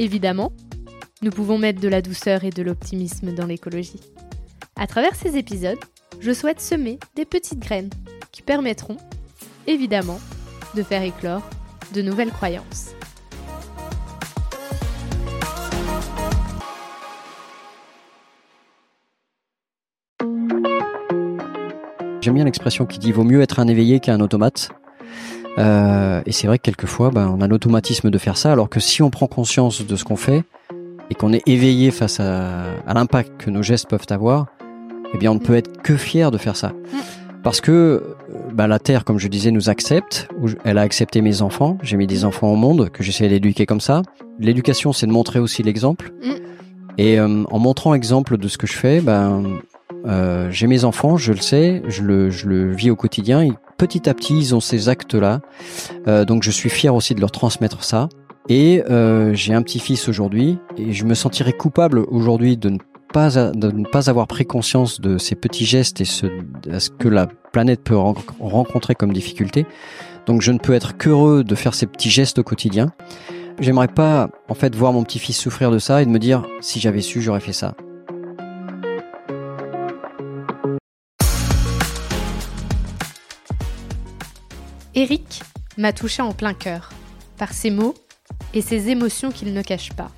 Évidemment, nous pouvons mettre de la douceur et de l'optimisme dans l'écologie. À travers ces épisodes, je souhaite semer des petites graines qui permettront, évidemment, de faire éclore de nouvelles croyances. J'aime bien l'expression qui dit vaut mieux être un éveillé qu'un automate. Euh, et c'est vrai que quelquefois, ben, on a l'automatisme de faire ça, alors que si on prend conscience de ce qu'on fait et qu'on est éveillé face à, à l'impact que nos gestes peuvent avoir, eh bien, on ne peut être que fier de faire ça. Parce que ben, la Terre, comme je disais, nous accepte. Elle a accepté mes enfants. J'ai mis des enfants au monde que j'essaie d'éduquer comme ça. L'éducation, c'est de montrer aussi l'exemple. Mm. Et euh, en montrant l'exemple de ce que je fais, ben, euh, j'ai mes enfants, je le sais, je le, je le vis au quotidien. Petit à petit, ils ont ces actes-là. Euh, donc je suis fier aussi de leur transmettre ça. Et euh, j'ai un petit-fils aujourd'hui et je me sentirais coupable aujourd'hui de ne pas de ne pas avoir pris conscience de ces petits gestes et ce, ce que la planète peut rencontrer comme difficulté. Donc je ne peux être qu'heureux de faire ces petits gestes au quotidien. J'aimerais pas en fait voir mon petit-fils souffrir de ça et de me dire si j'avais su j'aurais fait ça. Eric m'a touché en plein cœur, par ses mots et ses émotions qu'il ne cache pas.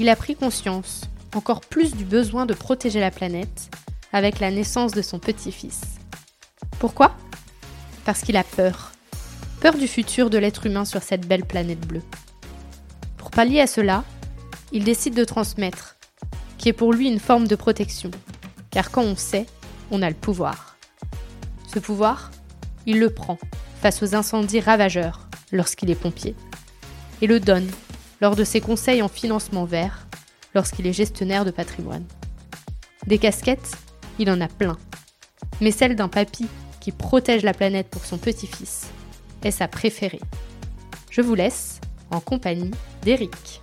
Il a pris conscience, encore plus du besoin de protéger la planète, avec la naissance de son petit-fils. Pourquoi? Parce qu'il a peur. Peur du futur de l'être humain sur cette belle planète bleue. Pour pallier à cela, il décide de transmettre, qui est pour lui une forme de protection, car quand on sait, on a le pouvoir. Ce pouvoir, il le prend face aux incendies ravageurs lorsqu'il est pompier, et le donne lors de ses conseils en financement vert lorsqu'il est gestionnaire de patrimoine. Des casquettes, il en a plein, mais celle d'un papy qui protège la planète pour son petit-fils est sa préférée. Je vous laisse en compagnie d'Eric.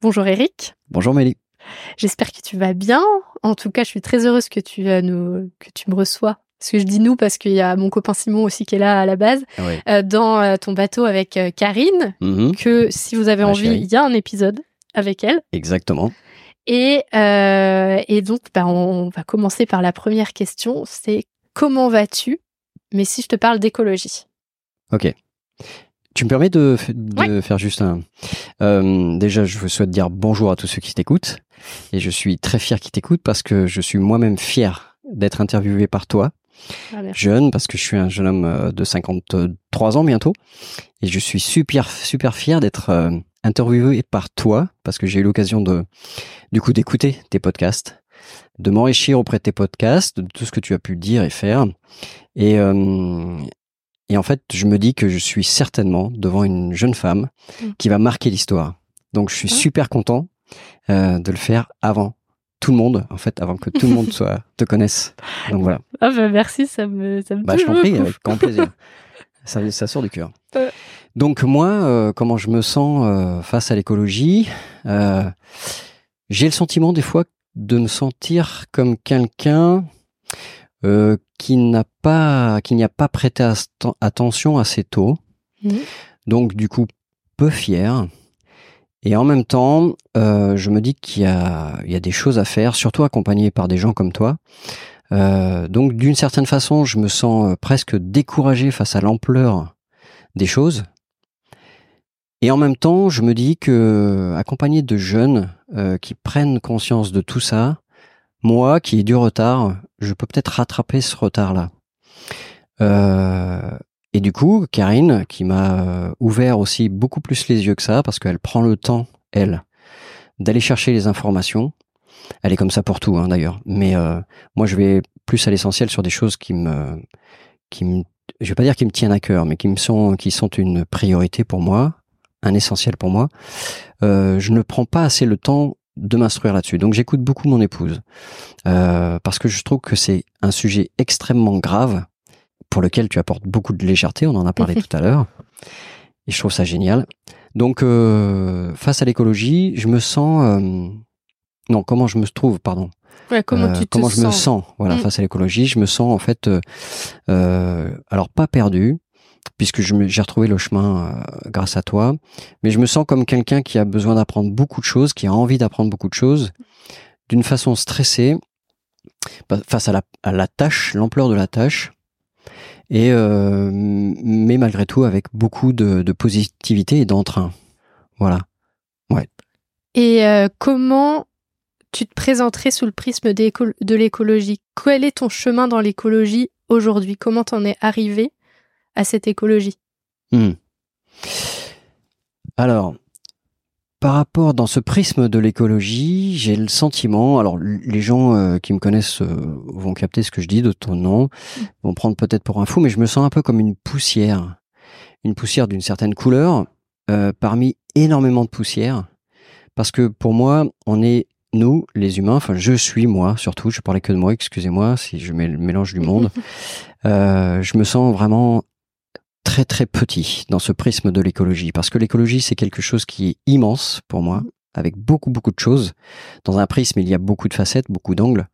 Bonjour Eric. Bonjour Mélie. J'espère que tu vas bien. En tout cas, je suis très heureuse que tu, euh, nous, que tu me reçois. Parce que je dis nous parce qu'il y a mon copain Simon aussi qui est là à la base, Ah euh, dans euh, ton bateau avec Karine, Mhm. que si vous avez Ma envie, il y a un épisode avec elle. Exactement. Et, euh, et donc, bah, on va commencer par la première question, c'est comment vas-tu? Mais si je te parle d'écologie. Ok. Tu me permets de, de faire juste un. Euh, déjà, je vous souhaite dire bonjour à tous ceux qui t'écoutent. Et je suis très fier qu'ils t'écoutent parce que je suis moi-même fier d'être interviewé par toi, Ah, jeune, parce que je suis un jeune homme euh, de 53 ans bientôt. Et je suis super, super fier d'être euh, interviewé par toi parce que j'ai eu l'occasion de, du coup, d'écouter tes podcasts, de m'enrichir auprès de tes podcasts, de tout ce que tu as pu dire et faire. Et, euh, et en fait, je me dis que je suis certainement devant une jeune femme Mm. qui va marquer l'histoire. Donc, je suis Ah. super content euh, de le faire avant tout le monde, en fait, avant que tout le monde soit te connaisse. Donc voilà. Ah bah merci, ça me, ça me Bah, touche je t'en prie, avec grand plaisir. ça, ça sort du cœur. Euh. Donc moi, euh, comment je me sens euh, face à l'écologie J'ai le sentiment des fois de me sentir comme quelqu'un euh, qui n'a pas, qui n'y a pas prêté attention assez tôt. Mhm. Donc du coup, peu fier. Et en même temps, euh, je me dis qu'il y a, il y a des choses à faire, surtout accompagné par des gens comme toi. Euh, donc d'une certaine façon, je me sens presque découragé face à l'ampleur des choses. Et en même temps, je me dis que accompagné de jeunes euh, qui prennent conscience de tout ça, moi qui ai du retard, je peux peut-être rattraper ce retard-là. Euh, et du coup, Karine, qui m'a euh, ouvert aussi beaucoup plus les yeux que ça, parce qu'elle prend le temps, elle, d'aller chercher les informations. Elle est comme ça pour tout, hein, d'ailleurs. Mais euh, moi, je vais plus à l'essentiel sur des choses qui me, qui me je vais pas dire qu'ils me tiennent à cœur, mais qui me sont, qui sont une priorité pour moi, un essentiel pour moi, euh, je ne prends pas assez le temps de m'instruire là-dessus. Donc j'écoute beaucoup mon épouse euh, parce que je trouve que c'est un sujet extrêmement grave pour lequel tu apportes beaucoup de légèreté. On en a parlé tout à l'heure et je trouve ça génial. Donc euh, face à l'écologie, je me sens euh, non comment je me trouve pardon. comment tu te comment je sens me sens voilà Mm. face à l'écologie je me sens en fait alors pas perdu puisque j'ai retrouvé le chemin euh, grâce à toi. Mais je me sens comme quelqu'un qui a besoin d'apprendre beaucoup de choses qui a envie d'apprendre beaucoup de choses d'une façon stressée face à la, tâche l'ampleur de la tâche. Et euh, mais malgré tout avec beaucoup de, positivité et d'entrain. Voilà. Et euh, comment tu te présenterais sous le prisme de l'écologie? Quel est ton chemin dans l'écologie aujourd'hui? Comment t'en es arrivé? À cette écologie. Hmm. Alors, par rapport dans ce prisme de l'écologie, j'ai le sentiment, alors les gens euh, qui me connaissent euh, vont capter ce que je dis de ton nom, vont prendre peut-être pour un fou, mais je me sens un peu comme une poussière, une poussière d'une certaine couleur, euh, parmi énormément de poussière, parce que pour moi, on est nous, les humains, enfin je suis moi surtout, je parlais que de moi, excusez-moi si je mets le mélange du monde, je me sens vraiment très très petit dans ce prisme de l'écologie parce que l'écologie c'est quelque chose qui est immense pour moi avec beaucoup beaucoup de choses. Dans un prisme il y a beaucoup de facettes beaucoup d'angles.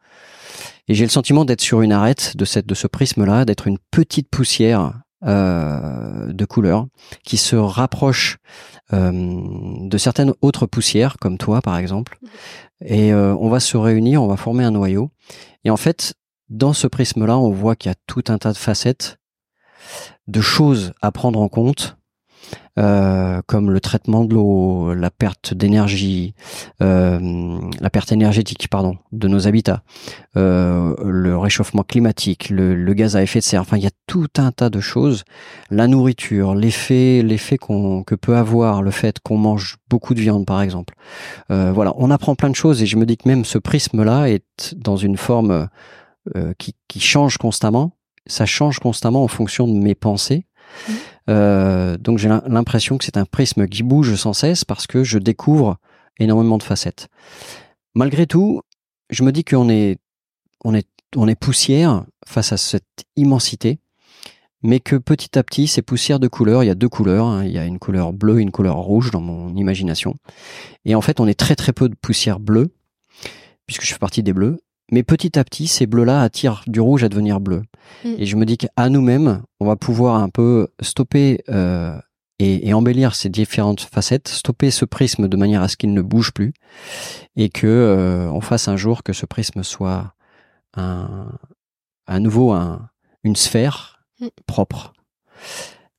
Et j'ai le sentiment d'être sur une arête de cette de ce prisme là d'être une petite poussière euh, de couleur qui se rapproche euh, de certaines autres poussières comme toi par exemple. Et euh, on va se réunir on va former un noyau. Et en fait dans ce prisme là on voit qu'il y a tout un tas de facettes de choses à prendre en compte, euh, comme le traitement de l'eau, la perte d'énergie, euh, la perte énergétique, pardon, de nos habitats, euh, le réchauffement climatique, le, le gaz à effet de serre. Enfin, il y a tout un tas de choses. La nourriture, l'effet, l'effet qu'on que peut avoir le fait qu'on mange beaucoup de viande, par exemple. Voilà, on apprend plein de choses et je me dis que même ce prisme-là est dans une forme qui, qui change constamment ça change constamment en fonction de mes pensées. Mhm. Euh, donc j'ai l'im- l'impression que c'est un prisme qui bouge sans cesse parce que je découvre énormément de facettes. Malgré tout, je me dis qu'on est, on est, on est poussière face à cette immensité, mais que petit à petit, ces poussières de couleurs, il y a deux couleurs, hein, il y a une couleur bleue et une couleur rouge dans mon imagination. Et en fait, on est très très peu de poussière bleue, puisque je fais partie des bleus. Mais petit à petit, ces bleus-là attirent du rouge à devenir bleu. Mm. Et je me dis qu'à nous-mêmes, on va pouvoir un peu stopper euh, et, et embellir ces différentes facettes, stopper ce prisme de manière à ce qu'il ne bouge plus, et que euh, on fasse un jour que ce prisme soit un, à nouveau un, une sphère Mm. propre.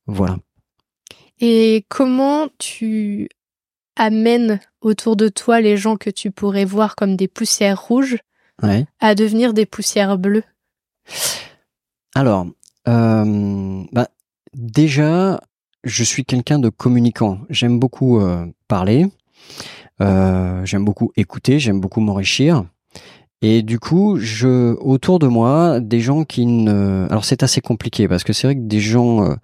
Voilà. Et comment tu amènes autour de toi les gens que tu pourrais voir comme des poussières rouges Ouais. à devenir des poussières bleues Alors, euh, bah, déjà, je suis quelqu'un de communicant. J'aime beaucoup euh, parler, euh, j'aime beaucoup écouter, j'aime beaucoup m'enrichir. Et du coup, je autour de moi des gens qui ne. Alors c'est assez compliqué parce que c'est vrai que des gens.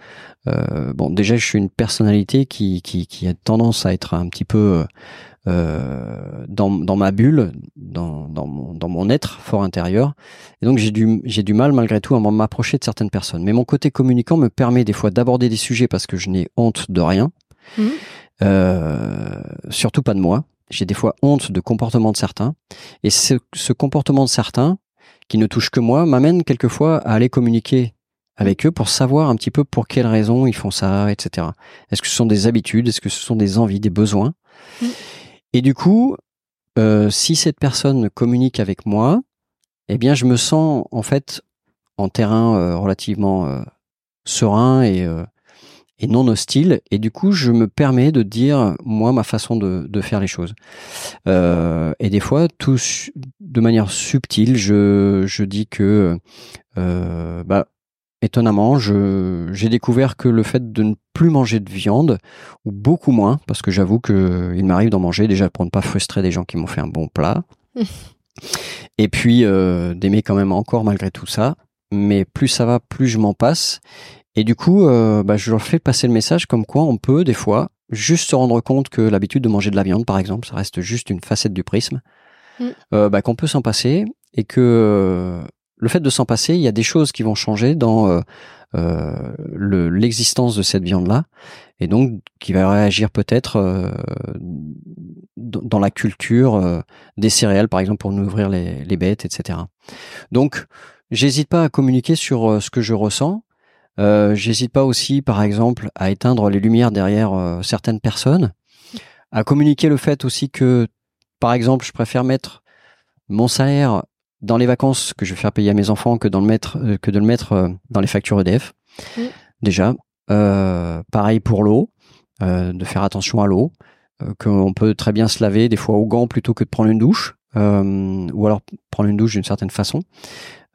euh, bon, déjà, je suis une personnalité qui, qui qui a tendance à être un petit peu euh, dans dans ma bulle, dans dans mon dans mon être fort intérieur. Et donc j'ai du j'ai du mal malgré tout à m'approcher de certaines personnes. Mais mon côté communicant me permet des fois d'aborder des sujets parce que je n'ai honte de rien, Mhm. Euh, surtout pas de moi. J'ai des fois honte de comportement de certains, et ce, ce comportement de certains qui ne touche que moi m'amène quelquefois à aller communiquer avec eux pour savoir un petit peu pour quelles raisons ils font ça, etc. Est-ce que ce sont des habitudes, est-ce que ce sont des envies, des besoins? Mhm. Et du coup, euh, si cette personne communique avec moi, eh bien, je me sens en fait en terrain euh, relativement euh, serein et, non hostile. Et du coup, je me permets de dire moi ma façon de, faire les choses. Et des fois, tout de manière subtile, je, dis que bah, étonnamment, j'ai découvert que le fait de ne plus manger de viande, ou beaucoup moins, parce que j'avoue que il m'arrive d'en manger, déjà pour ne pas frustrer des gens qui m'ont fait un bon plat, et puis euh, d'aimer quand même encore malgré tout ça, mais plus ça va, plus je m'en passe, Et du coup, euh, bah, je leur fais passer le message comme quoi on peut des fois juste se rendre compte que l'habitude de manger de la viande, par exemple, ça reste juste une facette du prisme, Mm. euh, bah, qu'on peut s'en passer et que le fait de s'en passer, il y a des choses qui vont changer dans euh, euh, le- l'existence de cette viande-là et donc qui va réagir peut-être euh, dans la culture des céréales, par exemple, pour nourrir les, les bêtes, etc. Donc, j'hésite pas à communiquer sur ce que je ressens. J'hésite pas aussi, par exemple, à éteindre les lumières derrière certaines personnes, à communiquer le fait aussi que, par exemple, je préfère mettre mon salaire dans les vacances que je vais faire payer à mes enfants que, dans le mettre, euh, que de le mettre euh, dans les factures EDF. Déjà, Euh, pareil pour l'eau, euh, de faire attention à l'eau, euh, qu'on peut très bien se laver des fois au gant plutôt que de prendre une douche, euh, ou alors prendre une douche d'une certaine façon.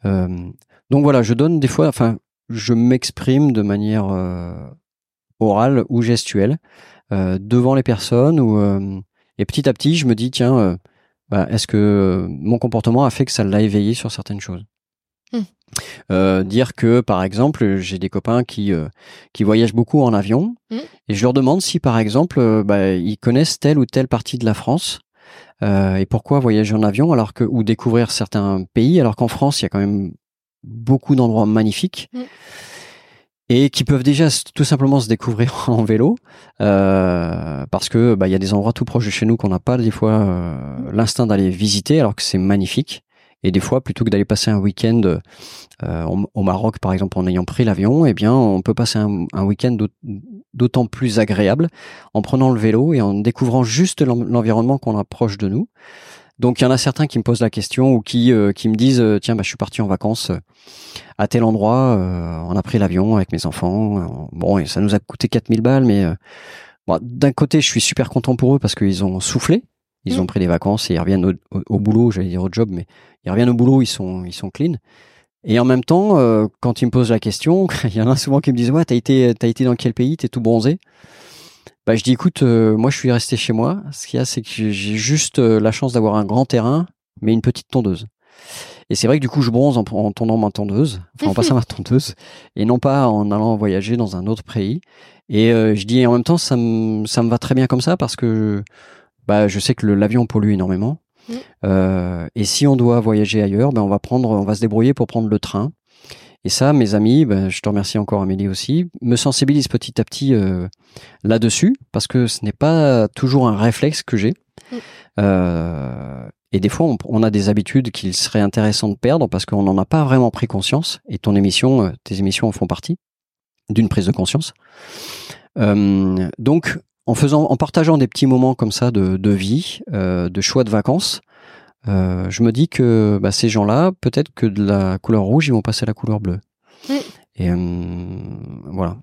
Euh, donc voilà, je donne des fois, enfin, je m'exprime de manière euh, orale ou gestuelle euh, devant les personnes, ou euh, et petit à petit, je me dis tiens, euh, bah, est-ce que euh, mon comportement a fait que ça l'a éveillé sur certaines choses Hmm. Euh, dire que par exemple j'ai des copains qui euh, qui voyagent beaucoup en avion Hmm. et je leur demande si par exemple euh, bah, ils connaissent telle ou telle partie de la France euh, et pourquoi voyager en avion alors que ou découvrir certains pays alors qu'en France il y a quand même beaucoup d'endroits magnifiques Mm. Et qui peuvent déjà tout simplement se découvrir en vélo euh, parce que bah, il y a des endroits tout proches de chez nous qu'on n'a pas des fois euh, l'instinct d'aller visiter alors que c'est magnifique. Et des fois plutôt que d'aller passer un week-end euh, au, Maroc par exemple en ayant pris l'avion eh bien on peut passer un, un week-end d'aut- d'autant plus agréable en prenant le vélo et en découvrant juste l'en- l'environnement qu'on approche de nous donc il y en a certains qui me posent la question ou qui euh, qui me disent euh, tiens bah je suis parti en vacances euh, à tel endroit euh, on a pris l'avion avec mes enfants bon et ça nous a coûté 4000 balles mais euh, bon, d'un côté je suis super content pour eux parce qu'ils ont soufflé. Ils ont pris des vacances et ils reviennent au, au- au boulot j'allais dire au job mais ils reviennent au boulot ils sont ils sont clean. Et en même temps euh, quand ils me posent la question il y en a souvent qui me disent ouais t'as été t'as été dans quel pays? T'es tout bronzé bah, je dis écoute, euh, moi je suis resté chez moi. Ce qu'il y a, c'est que j'ai juste euh, la chance d'avoir un grand terrain, mais une petite tondeuse. Et c'est vrai que du coup, je bronze en, en tondant ma tondeuse, enfin en passant ma tondeuse, et non pas en allant voyager dans un autre pays. Et euh, je dis en même temps, ça me ça me va très bien comme ça parce que bah je sais que l'avion pollue énormément. Mm. Euh, et si on doit voyager ailleurs, ben on va prendre, on va se débrouiller pour prendre le train. Et ça, mes amis, ben, je te remercie encore Amélie aussi, me sensibilisent petit à petit euh, là-dessus parce que ce n'est pas toujours un réflexe que j'ai. Mm. Euh, et des fois, on, on a des habitudes qu'il serait intéressant de perdre parce qu'on n'en a pas vraiment pris conscience. Et ton émission, euh, tes émissions en font partie d'une prise de conscience. Euh, donc, en faisant, en partageant des petits moments comme ça de, de vie, euh, de choix de vacances, euh, je me dis que bah, ces gens-là, peut-être que de la couleur rouge, ils vont passer à la couleur bleue. Mm. Et euh, voilà.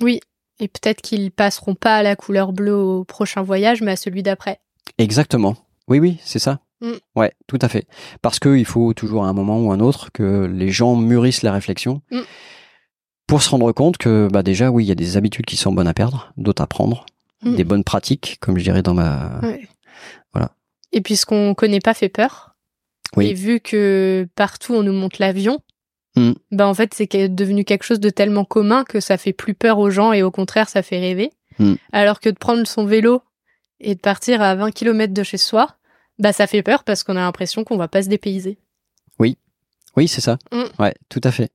Oui. Et peut-être qu'ils passeront pas à la couleur bleue au prochain voyage, mais à celui d'après. Exactement. Oui, oui, c'est ça. Mm. Ouais, tout à fait. Parce qu'il faut toujours à un moment ou un autre que les gens mûrissent la réflexion Mm. pour se rendre compte que bah déjà, oui, il y a des habitudes qui sont bonnes à perdre, d'autres à prendre, Mm. des bonnes pratiques, comme je dirais dans ma... Ouais. Voilà. Et puis ce qu'on connaît pas fait peur. Oui. Et vu que partout on nous montre l'avion, Mm. bah en fait c'est devenu quelque chose de tellement commun que ça fait plus peur aux gens et au contraire ça fait rêver. Mm. Alors que de prendre son vélo et de partir à 20 km de chez soi, bah ça fait peur parce qu'on a l'impression qu'on va pas se dépayser. Oui, c'est ça. Mm. Ouais, tout à fait.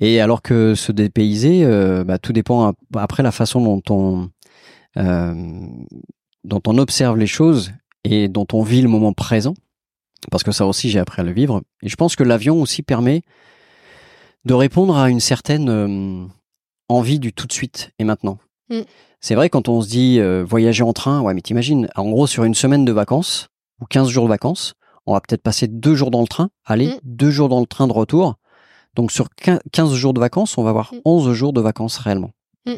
Et alors que se dépayser, euh, bah, tout dépend ap- après la façon dont on euh, dont on observe les choses et dont on vit le moment présent. Parce que ça aussi, j'ai appris à le vivre. Et je pense que l'avion aussi permet de répondre à une certaine euh, envie du tout de suite et maintenant. Mm. C'est vrai quand on se dit euh, voyager en train, ouais, mais t'imagines, en gros sur une semaine de vacances ou 15 jours de vacances, on va peut-être passer deux jours dans le train, aller Mm. deux jours dans le train de retour. Donc sur quin- 15 jours de vacances, on va avoir Mm. 11 jours de vacances réellement. Mm.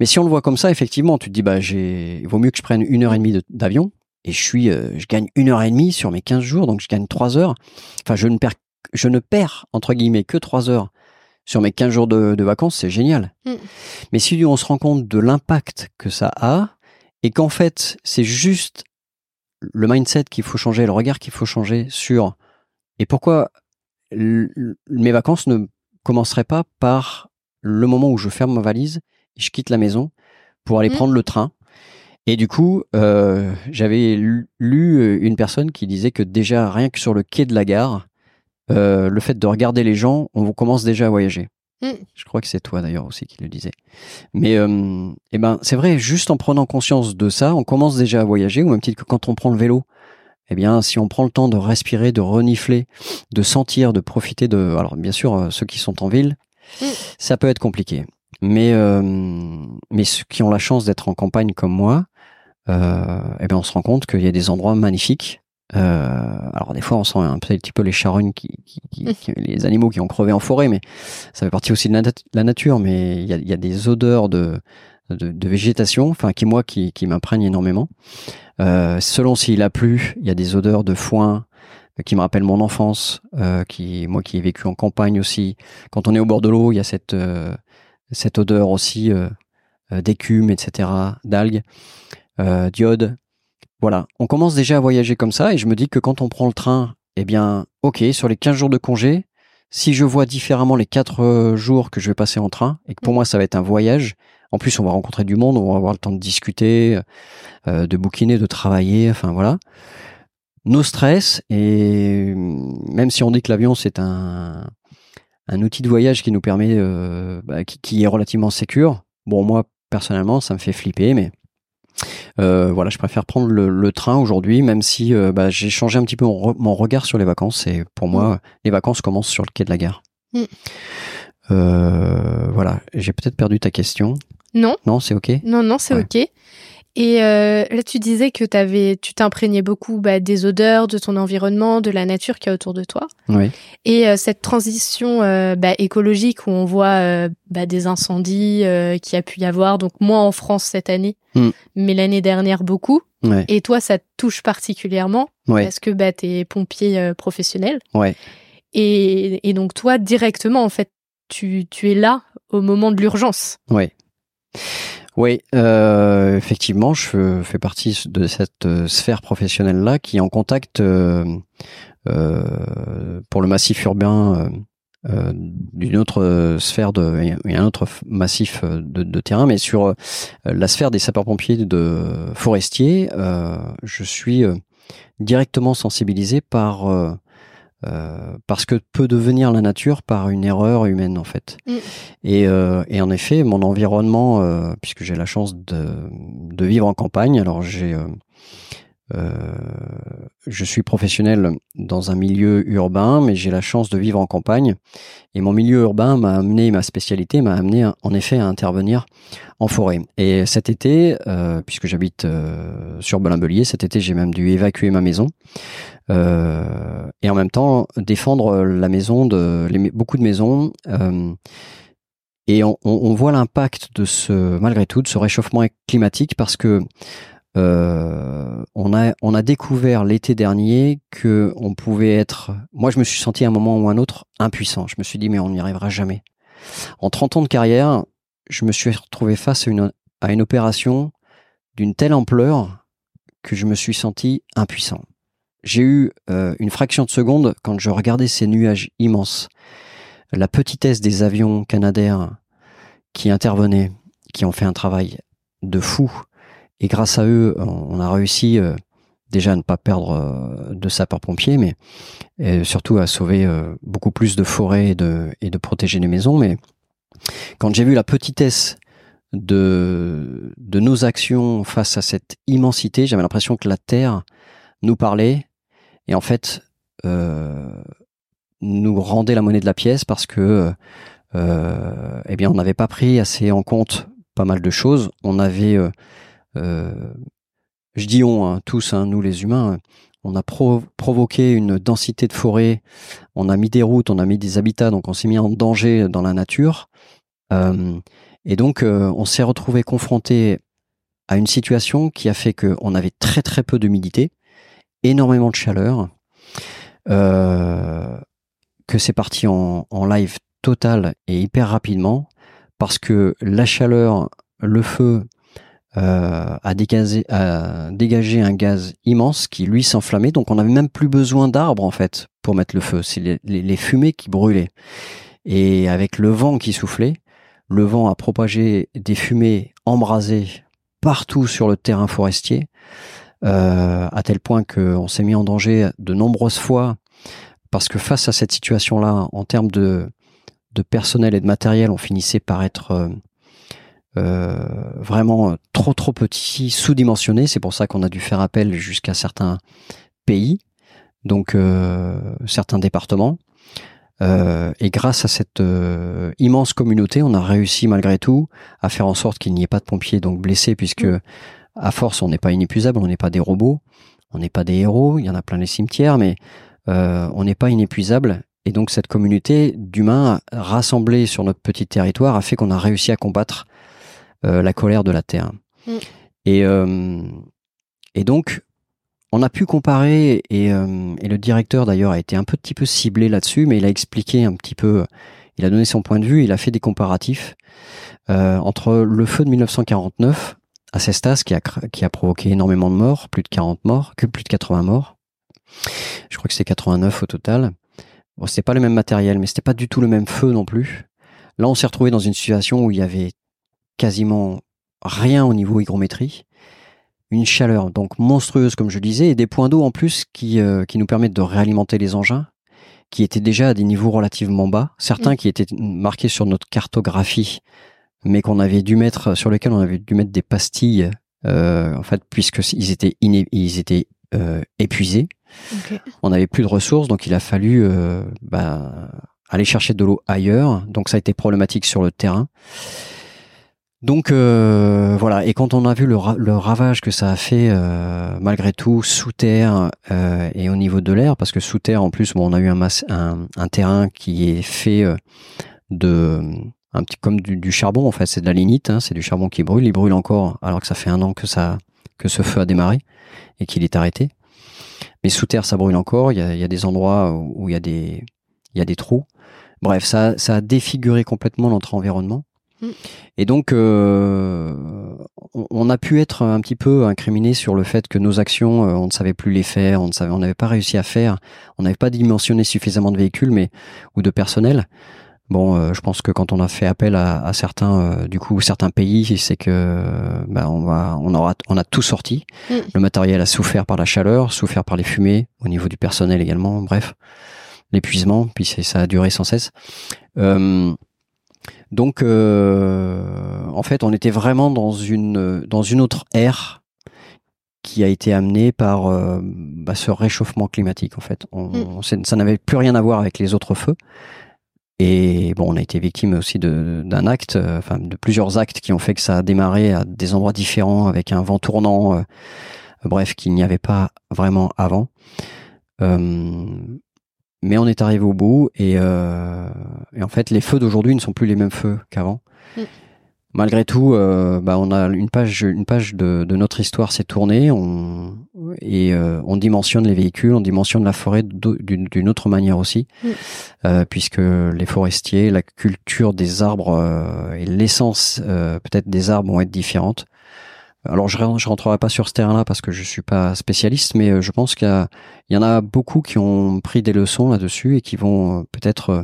Mais si on le voit comme ça, effectivement, tu te dis bah j'ai, il vaut mieux que je prenne une heure et demie de- d'avion et je suis, euh, je gagne une heure et demie sur mes 15 jours, donc je gagne trois heures. Enfin, je ne perds, je ne perds entre guillemets que trois heures sur mes 15 jours de, de vacances, c'est génial. Mm. Mais si on se rend compte de l'impact que ça a et qu'en fait c'est juste le mindset qu'il faut changer, le regard qu'il faut changer sur et pourquoi mes vacances ne commenceraient pas par le moment où je ferme ma valise, je quitte la maison pour aller Mhm. prendre le train. Et du coup, euh, j'avais lu- euh, une personne qui disait que déjà, rien que sur le quai de la gare, euh, le fait de regarder les gens, on commence déjà à voyager. Mm. Je crois que c'est toi d'ailleurs aussi qui le disais. Mais euh, eh ben, c'est vrai, juste en prenant conscience de ça, on commence déjà à voyager, ou même titre que quand on prend le vélo, eh bien, si on prend le temps de respirer, de renifler, de sentir, de profiter de... Alors, bien sûr, euh, ceux qui sont en ville, Mm. ça peut être compliqué. Mais, euh, mais ceux qui ont la chance d'être en campagne comme moi, euh, eh bien, on se rend compte qu'il y a des endroits magnifiques. Euh, alors des fois, on sent un petit peu les charognes, qui, qui- qui- qui- les animaux qui ont crevé en forêt, mais ça fait partie aussi de la, nat- la nature. Mais il y a, y a des odeurs de, de, de végétation, enfin qui moi qui, qui m'imprègnent énormément. Euh, selon s'il a plu, il y a des odeurs de foin euh, qui me rappellent mon enfance, euh, qui moi qui ai vécu en campagne aussi. Quand on est au bord de l'eau, il y a cette euh, cette odeur aussi d'écume, etc., d'algues, euh, d'iode. Voilà, on commence déjà à voyager comme ça et je me dis que quand on prend le train, eh bien, ok, sur les 15 jours de congé, si je vois différemment les 4 euh, jours que je vais passer en train et que pour moi ça va être un voyage, en plus on va rencontrer du monde, on va avoir le temps de discuter, euh, de bouquiner, de travailler, enfin voilà. Nos stress et même si on dit que l'avion c'est un un outil de voyage qui nous permet, euh, bah, qui, qui est relativement sécure. Bon, moi personnellement, ça me fait flipper, mais euh, voilà, je préfère prendre le, le train aujourd'hui, même si euh, bah, j'ai changé un petit peu mon, re- mon regard sur les vacances. Et pour moi, les vacances commencent sur le quai de la gare. Mm. Euh, voilà, j'ai peut-être perdu ta question. Non, Non, c'est ok. non, non, c'est Ouais. ok. Et euh, là, tu disais que tu t'imprégnais beaucoup bah, des odeurs, de ton environnement, de la nature qui est autour de toi. Oui. Et euh, cette transition euh, bah, écologique où on voit bah, des incendies qui a pu y avoir, donc moins en France cette année, Mm. mais l'année dernière beaucoup. Ouais. Et toi, ça te touche particulièrement Ouais. parce que bah, tu es pompier professionnel. Ouais. Et, et donc toi, directement, en fait, tu, tu es là au moment de l'urgence. Oui. Oui, euh, effectivement, je fais- partie de cette euh, sphère professionnelle-là qui est en contact euh, pour le massif urbain d'une autre sphère a un autre massif de, de terrain, mais sur la sphère des sapeurs-pompiers de forestiers, je suis directement sensibilisé par euh, parce que peut devenir la nature par une erreur humaine en fait. Mm. Et, euh, et en effet, mon environnement, euh, puisque j'ai la chance de, de vivre en campagne, alors j'ai, je suis professionnel dans un milieu urbain, mais j'ai la chance de vivre en campagne. Et mon milieu urbain m'a amené, ma spécialité m'a amené en effet à intervenir en forêt. Et cet été, puisque j'habite sur Belin-Belier, cet été j'ai même dû évacuer ma maison. Euh, et en même temps défendre la maison de les- beaucoup de maisons euh, et on, on- on voit l'impact de ce malgré tout de ce réchauffement climatique parce que euh, on a on a découvert l'été dernier que on pouvait être moi je me suis senti à un moment ou un autre impuissant. Je me suis dit mais on n'y arrivera jamais. En 30 ans de carrière je me suis retrouvé face à une à une opération d'une telle ampleur que je me suis senti impuissant j'ai eu euh, une fraction de seconde quand je regardais ces nuages immenses, la petitesse des avions canadaires qui intervenaient, qui ont fait un travail de fou. Et grâce à eux, on a réussi euh, déjà à ne pas perdre euh, de sapeurs-pompiers, mais surtout à sauver beaucoup plus de forêts et de, protéger les maisons. Mais quand j'ai vu la petitesse de nos actions face à cette immensité, j'avais l'impression que la Terre nous parlait et en fait euh, nous rendait la monnaie de la pièce parce que euh, eh bien on n'avait pas pris assez en compte pas mal de choses. On avait euh, euh, je dis on hein, tous hein, nous les humains on a pro- provoqué une densité de forêt on a mis des routes on a mis des habitats donc on s'est mis en danger dans la nature. Euh, et donc euh, on s'est retrouvé confronté à une situation qui a fait qu'on avait très très peu d'humidité énormément de chaleur, euh, que c'est parti en, live total et hyper rapidement, parce que la chaleur, le feu, euh, a, dégagé un gaz immense qui lui s'enflammait, donc on n'avait même plus besoin d'arbres en fait pour mettre le feu, c'est les, fumées qui brûlaient. Et avec le vent qui soufflait, le vent a propagé des fumées embrasées partout sur le terrain forestier, à tel point qu'on s'est mis en danger de nombreuses fois, parce que face à cette situation-là, en termes de, personnel et de matériel, on finissait par être euh, euh, vraiment trop trop petit, sous-dimensionné. C'est pour ça qu'on a dû faire appel jusqu'à certains pays, donc euh, certains départements. Euh, et grâce à cette euh, immense communauté, on a réussi malgré tout à faire en sorte qu'il n'y ait pas de pompiers donc blessés, puisque Mm. À force on n'est pas inépuisable, on n'est pas des robots, on n'est pas des héros. Il y en a plein les cimetières, mais euh, on n'est pas inépuisable. Et donc cette communauté d'humains rassemblés sur notre petit territoire a fait qu'on a réussi à combattre euh, la colère de la terre. Mm. Et, euh, et donc on a pu comparer, et, euh, et le directeur d'ailleurs a été un petit peu ciblé là-dessus, mais il a expliqué un petit peu, il a donné son point de vue, il a fait des comparatifs euh, entre le feu de 1949 à Cestas, qui a, qui a provoqué énormément de morts, plus de 40 morts, que plus de 80 morts. Je crois que c'est 89 au total. Bon, c'était pas le même matériel, mais c'était pas du tout le même feu non plus. Là, on s'est retrouvé dans une situation où il y avait quasiment rien au niveau hygrométrie une chaleur donc monstrueuse comme je disais et des points d'eau en plus qui, euh, qui nous permettent de réalimenter les engins qui étaient déjà à des niveaux relativement bas, certains Mm. qui étaient marqués sur notre cartographie mais qu'on avait dû mettre sur lesquels on avait dû mettre des pastilles euh, en fait puisque ils étaient iné- ils étaient euh, épuisés, on n'avait plus de ressources donc il a fallu euh, bah, aller chercher de l'eau ailleurs. Donc ça a été problématique sur le terrain. Donc euh, voilà, et quand on a vu le, ra- le ravage que ça a fait euh, malgré tout sous terre euh, et au niveau de l'air, parce que sous terre en plus, bon, on a eu un, un, un terrain qui est fait euh, de un petit comme du, du charbon en fait, c'est de la lignite, hein, c'est du charbon qui brûle, il brûle encore alors que ça fait un an que ça que ce feu a démarré et qu'il est arrêté. Mais sous terre, ça brûle encore. Il y a, il y a des endroits où il y a des il y a des trous. Bref, ça ça a défiguré complètement notre environnement. Mm. Et donc, euh, on, a pu être un petit peu incriminé sur le fait que nos actions, euh, on ne savait plus les faire, on n'avait pas réussi à faire, on n'avait pas dimensionné suffisamment de véhicules, mais ou de personnel. Bon, euh, je pense que quand on a fait appel à, à certains, euh, du coup, certains pays, c'est que bah, on va, on aura, on a tout sorti. Mm. Le matériel a souffert par la chaleur, souffert par les fumées, au niveau du personnel également. Bref, l'épuisement, puis c'est- ça a duré sans cesse. Euh, donc, euh, en fait, on était vraiment dans une dans une autre ère qui a été amenée par euh, bah, ce réchauffement climatique. En fait, on, Mm. ça n'avait plus rien à voir avec les autres feux. Et bon, on a été victime aussi d'un acte, euh, enfin de plusieurs actes qui ont fait que ça a démarré à des endroits différents avec un vent tournant. euh, bref, qu'il n'y avait pas vraiment avant. Euh, mais on est arrivé au bout et, et en fait les feux d'aujourd'hui ne sont plus les mêmes feux qu'avant. Mm. Malgré tout, euh, bah, on a une page, une page de, de notre histoire s'est tournée. On, et euh, on dimensionne les véhicules, on dimensionne la forêt d'une autre manière aussi, euh, puisque les forestiers, la culture des arbres et l'essence peut-être des arbres vont être différentes. Alors je, je rentrerai pas sur ce terrain-là parce que je suis pas spécialiste, mais je pense qu'il y, en a beaucoup qui ont pris des leçons là-dessus et qui vont peut-être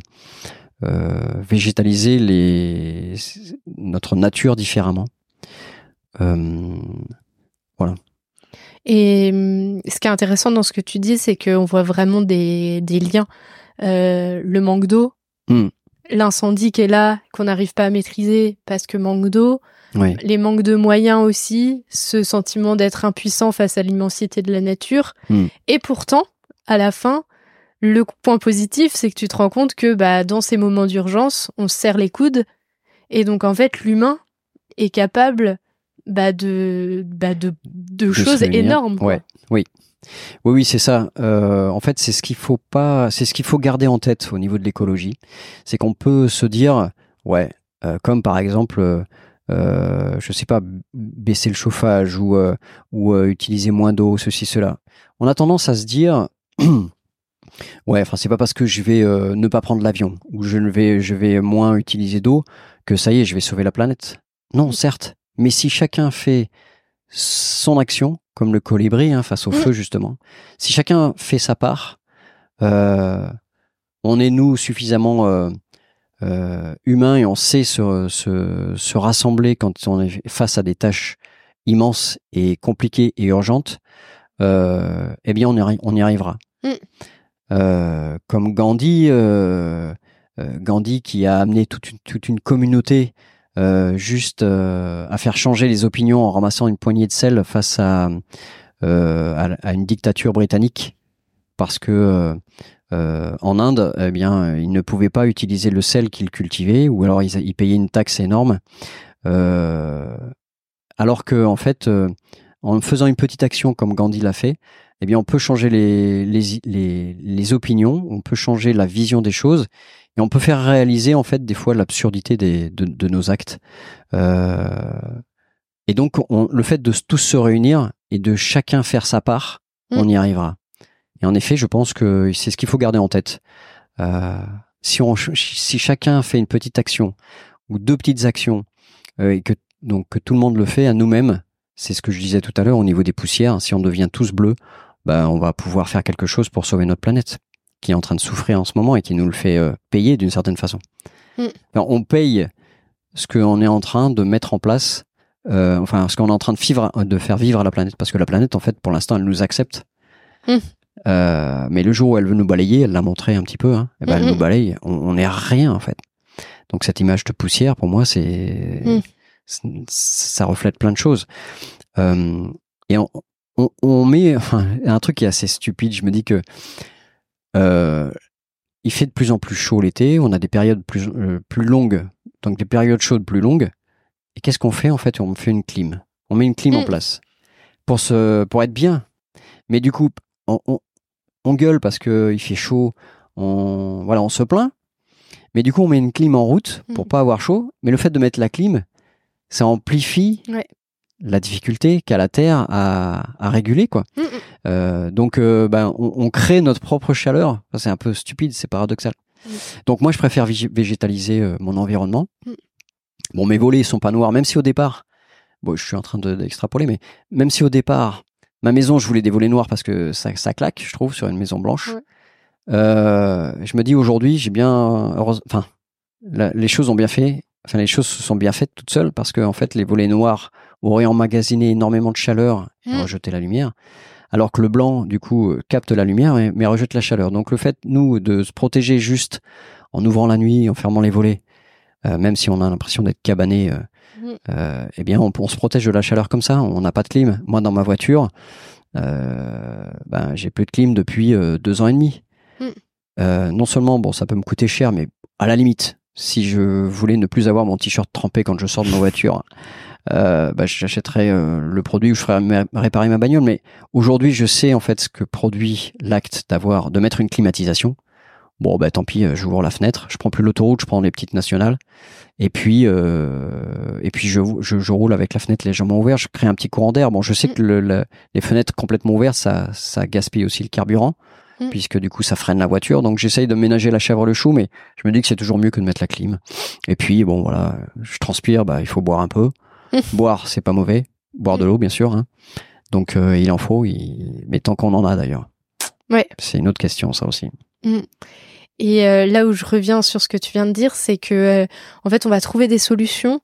végétaliser les, notre nature différemment. Euh, Et hum, ce qui est intéressant dans ce que tu dis, c'est qu'on voit vraiment des, des liens. Euh, le manque d'eau, Hmm. l'incendie qui est là, qu'on n'arrive pas à maîtriser parce que manque d'eau, les manques de moyens aussi, ce sentiment d'être impuissant face à l'immensité de la nature. Hmm. Et pourtant, à la fin, le point positif, c'est que tu te rends compte que bah, dans ces moments d'urgence, on se serre les coudes. Et donc, en fait, l'humain est capable bah, de, bah, de, de, se choses énormes. Ouais. Oui, oui, c'est ça. Euh, en fait, c'est ce qu'il faut pas, c'est ce qu'il faut garder en tête au niveau de l'écologie, c'est qu'on peut se dire, ouais, euh, comme par exemple, euh, je sais pas, baisser le chauffage ou ou euh, utiliser moins d'eau, ceci, cela. On a tendance à se dire, ouais, enfin, c'est pas parce que je vais euh, ne pas prendre l'avion ou je ne vais, je vais moins utiliser d'eau que ça y est, je vais sauver la planète. Non, certes, mais si chacun fait son action, comme le colibri hein, face au Mm. feu justement, si chacun fait sa part, euh, on est nous suffisamment euh, euh, humain et on sait se, se, se, rassembler quand on est face à des tâches immenses et compliquées et urgentes, eh bien on y, on y arrivera. Mm. Euh, comme Gandhi, euh, euh, Gandhi qui a amené toute une, communauté juste à faire changer les opinions en ramassant une poignée de sel face à, à, à, une dictature britannique, parce que euh, en Inde, eh bien, ils ne pouvaient pas utiliser le sel qu'ils cultivaient, ou alors ils, payaient une taxe énorme. Euh, alors que, en fait, euh, en faisant une petite action comme Gandhi l'a fait, eh bien, on peut changer les, les, les, opinions, on peut changer la vision des choses, et on peut faire réaliser, en fait, des fois l'absurdité de, de, nos actes. et donc, le fait de tous se réunir et de chacun faire sa part, mmh. on y arrivera. Et en effet, je pense que c'est ce qu'il faut garder en tête. Euh, si, on, si chacun fait une petite action ou deux petites actions euh, et que donc que tout le monde le fait à nous-mêmes, c'est ce que je disais tout à l'heure au niveau des poussières. Si on devient tous bleus, ben on va pouvoir faire quelque chose pour sauver notre planète qui est en train de souffrir en ce moment et qui nous le fait euh, payer d'une certaine façon. Mm. on paye ce qu'on est en train de mettre en place, euh, enfin ce qu'on est en train de, vivre, de faire vivre à la planète, parce que la planète, en fait, pour l'instant, elle nous accepte. Mm. Euh, mais le jour où elle veut nous balayer, elle l'a montré un petit peu, hein, et eh ben elle nous balaye, on, n'est rien en fait. Donc cette image de poussière, pour moi, c'est mm. ça reflète plein de choses. Et on, on, on, met enfin, un truc qui est assez stupide. Je me dis que euh, il fait de plus en plus chaud l'été. On a des périodes plus euh, plus longues, donc des périodes chaudes plus longues. Et qu'est-ce qu'on fait en fait? On fait une clim. On met une clim en mm. place pour se pour être bien. Mais du coup, on, on gueule parce qu'il fait chaud, on, voilà, on se plaint. Mais du coup, on met une clim en route pour mm. pas avoir chaud. Mais le fait de mettre la clim, ça amplifie la difficulté qu'a la Terre à, réguler, quoi. Mm, mm. Euh, donc, euh, ben, on, crée notre propre chaleur. c'est un peu stupide, c'est paradoxal. Donc, moi, je préfère végétaliser euh, mon environnement. Bon, mes volets sont pas noirs, même si au départ, bon, je suis en train d'extrapoler, mais même si au départ, Ma maison, je voulais des volets noirs parce que ça, ça claque, je trouve, sur une maison blanche. Je me dis aujourd'hui, j'ai bien, enfin, les choses ont bien fait. Enfin, les choses se sont bien faites toutes seules parce que en fait, les volets noirs auraient emmagasiné énormément de chaleur et mmh. rejeté la lumière, alors que le blanc, du coup, capte la lumière mais, rejette la chaleur. Donc, le fait, nous, de se protéger juste en ouvrant la nuit, en fermant les volets, euh, même si on a l'impression d'être cabané euh, Mm. euh, eh bien, on, se protège de la chaleur comme ça. On n'a pas de clim. Moi, dans ma voiture, euh, ben, j'ai plus de clim depuis euh, deux ans et demi. Mm. Euh, non seulement, bon, ça peut me coûter cher, mais à la limite, si je voulais ne plus avoir mon t-shirt trempé quand je sors de ma voiture, euh, bah, j'achèterais le produit ou je ferais réparer ma bagnole. Mais aujourd'hui, je sais en fait ce que produit l'acte d'avoir, de mettre une climatisation. Bon, bah tant pis, j'ouvre la fenêtre, je prends plus l'autoroute, je prends les petites nationales. Et puis, euh, et puis je, je, je, roule avec la fenêtre légèrement ouverte, je crée un petit courant d'air. Bon, je sais mm. que le, les fenêtres complètement ouvertes, ça, ça gaspille aussi le carburant, mm. puisque du coup, ça freine la voiture. Donc, j'essaye de ménager la chèvre le chou, mais je me dis que c'est toujours mieux que de mettre la clim. Et puis, bon, voilà, je transpire, bah, il faut boire un peu. Boire, c'est pas mauvais. Boire de l'eau, bien sûr. Hein. Donc, euh, il en faut, il... mais tant qu'on en a d'ailleurs. Ouais. C'est une autre question, ça aussi. Et euh, là où je reviens sur ce que tu viens de dire, c'est que euh, en fait, on va trouver des solutions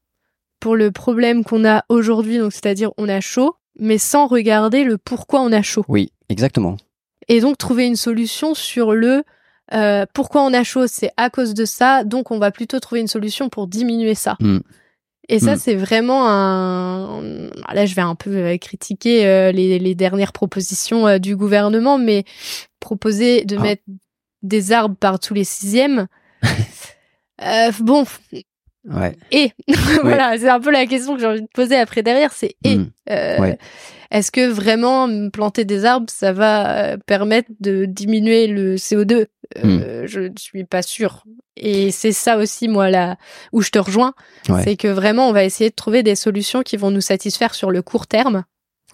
pour le problème qu'on a aujourd'hui, donc c'est-à-dire on a chaud, mais sans regarder le pourquoi on a chaud. Oui, exactement. Et donc trouver une solution sur le pourquoi on a chaud, c'est à cause de ça, donc on va plutôt trouver une solution pour diminuer ça. Hmm. Et ça, hmm. c'est vraiment un. Là, je vais un peu critiquer les, les, dernières propositions du gouvernement, mais proposer de ah. mettre des arbres par tous les sixièmes. euh, bon. Ouais. Et voilà, c'est un peu la question que j'ai envie de poser après derrière, c'est et euh, est-ce que vraiment planter des arbres, ça va euh, permettre de diminuer le CO2 euh, hmm. Je ne suis pas sûre. Et c'est ça aussi, moi, là où je te rejoins, c'est que vraiment, on va essayer de trouver des solutions qui vont nous satisfaire sur le court terme.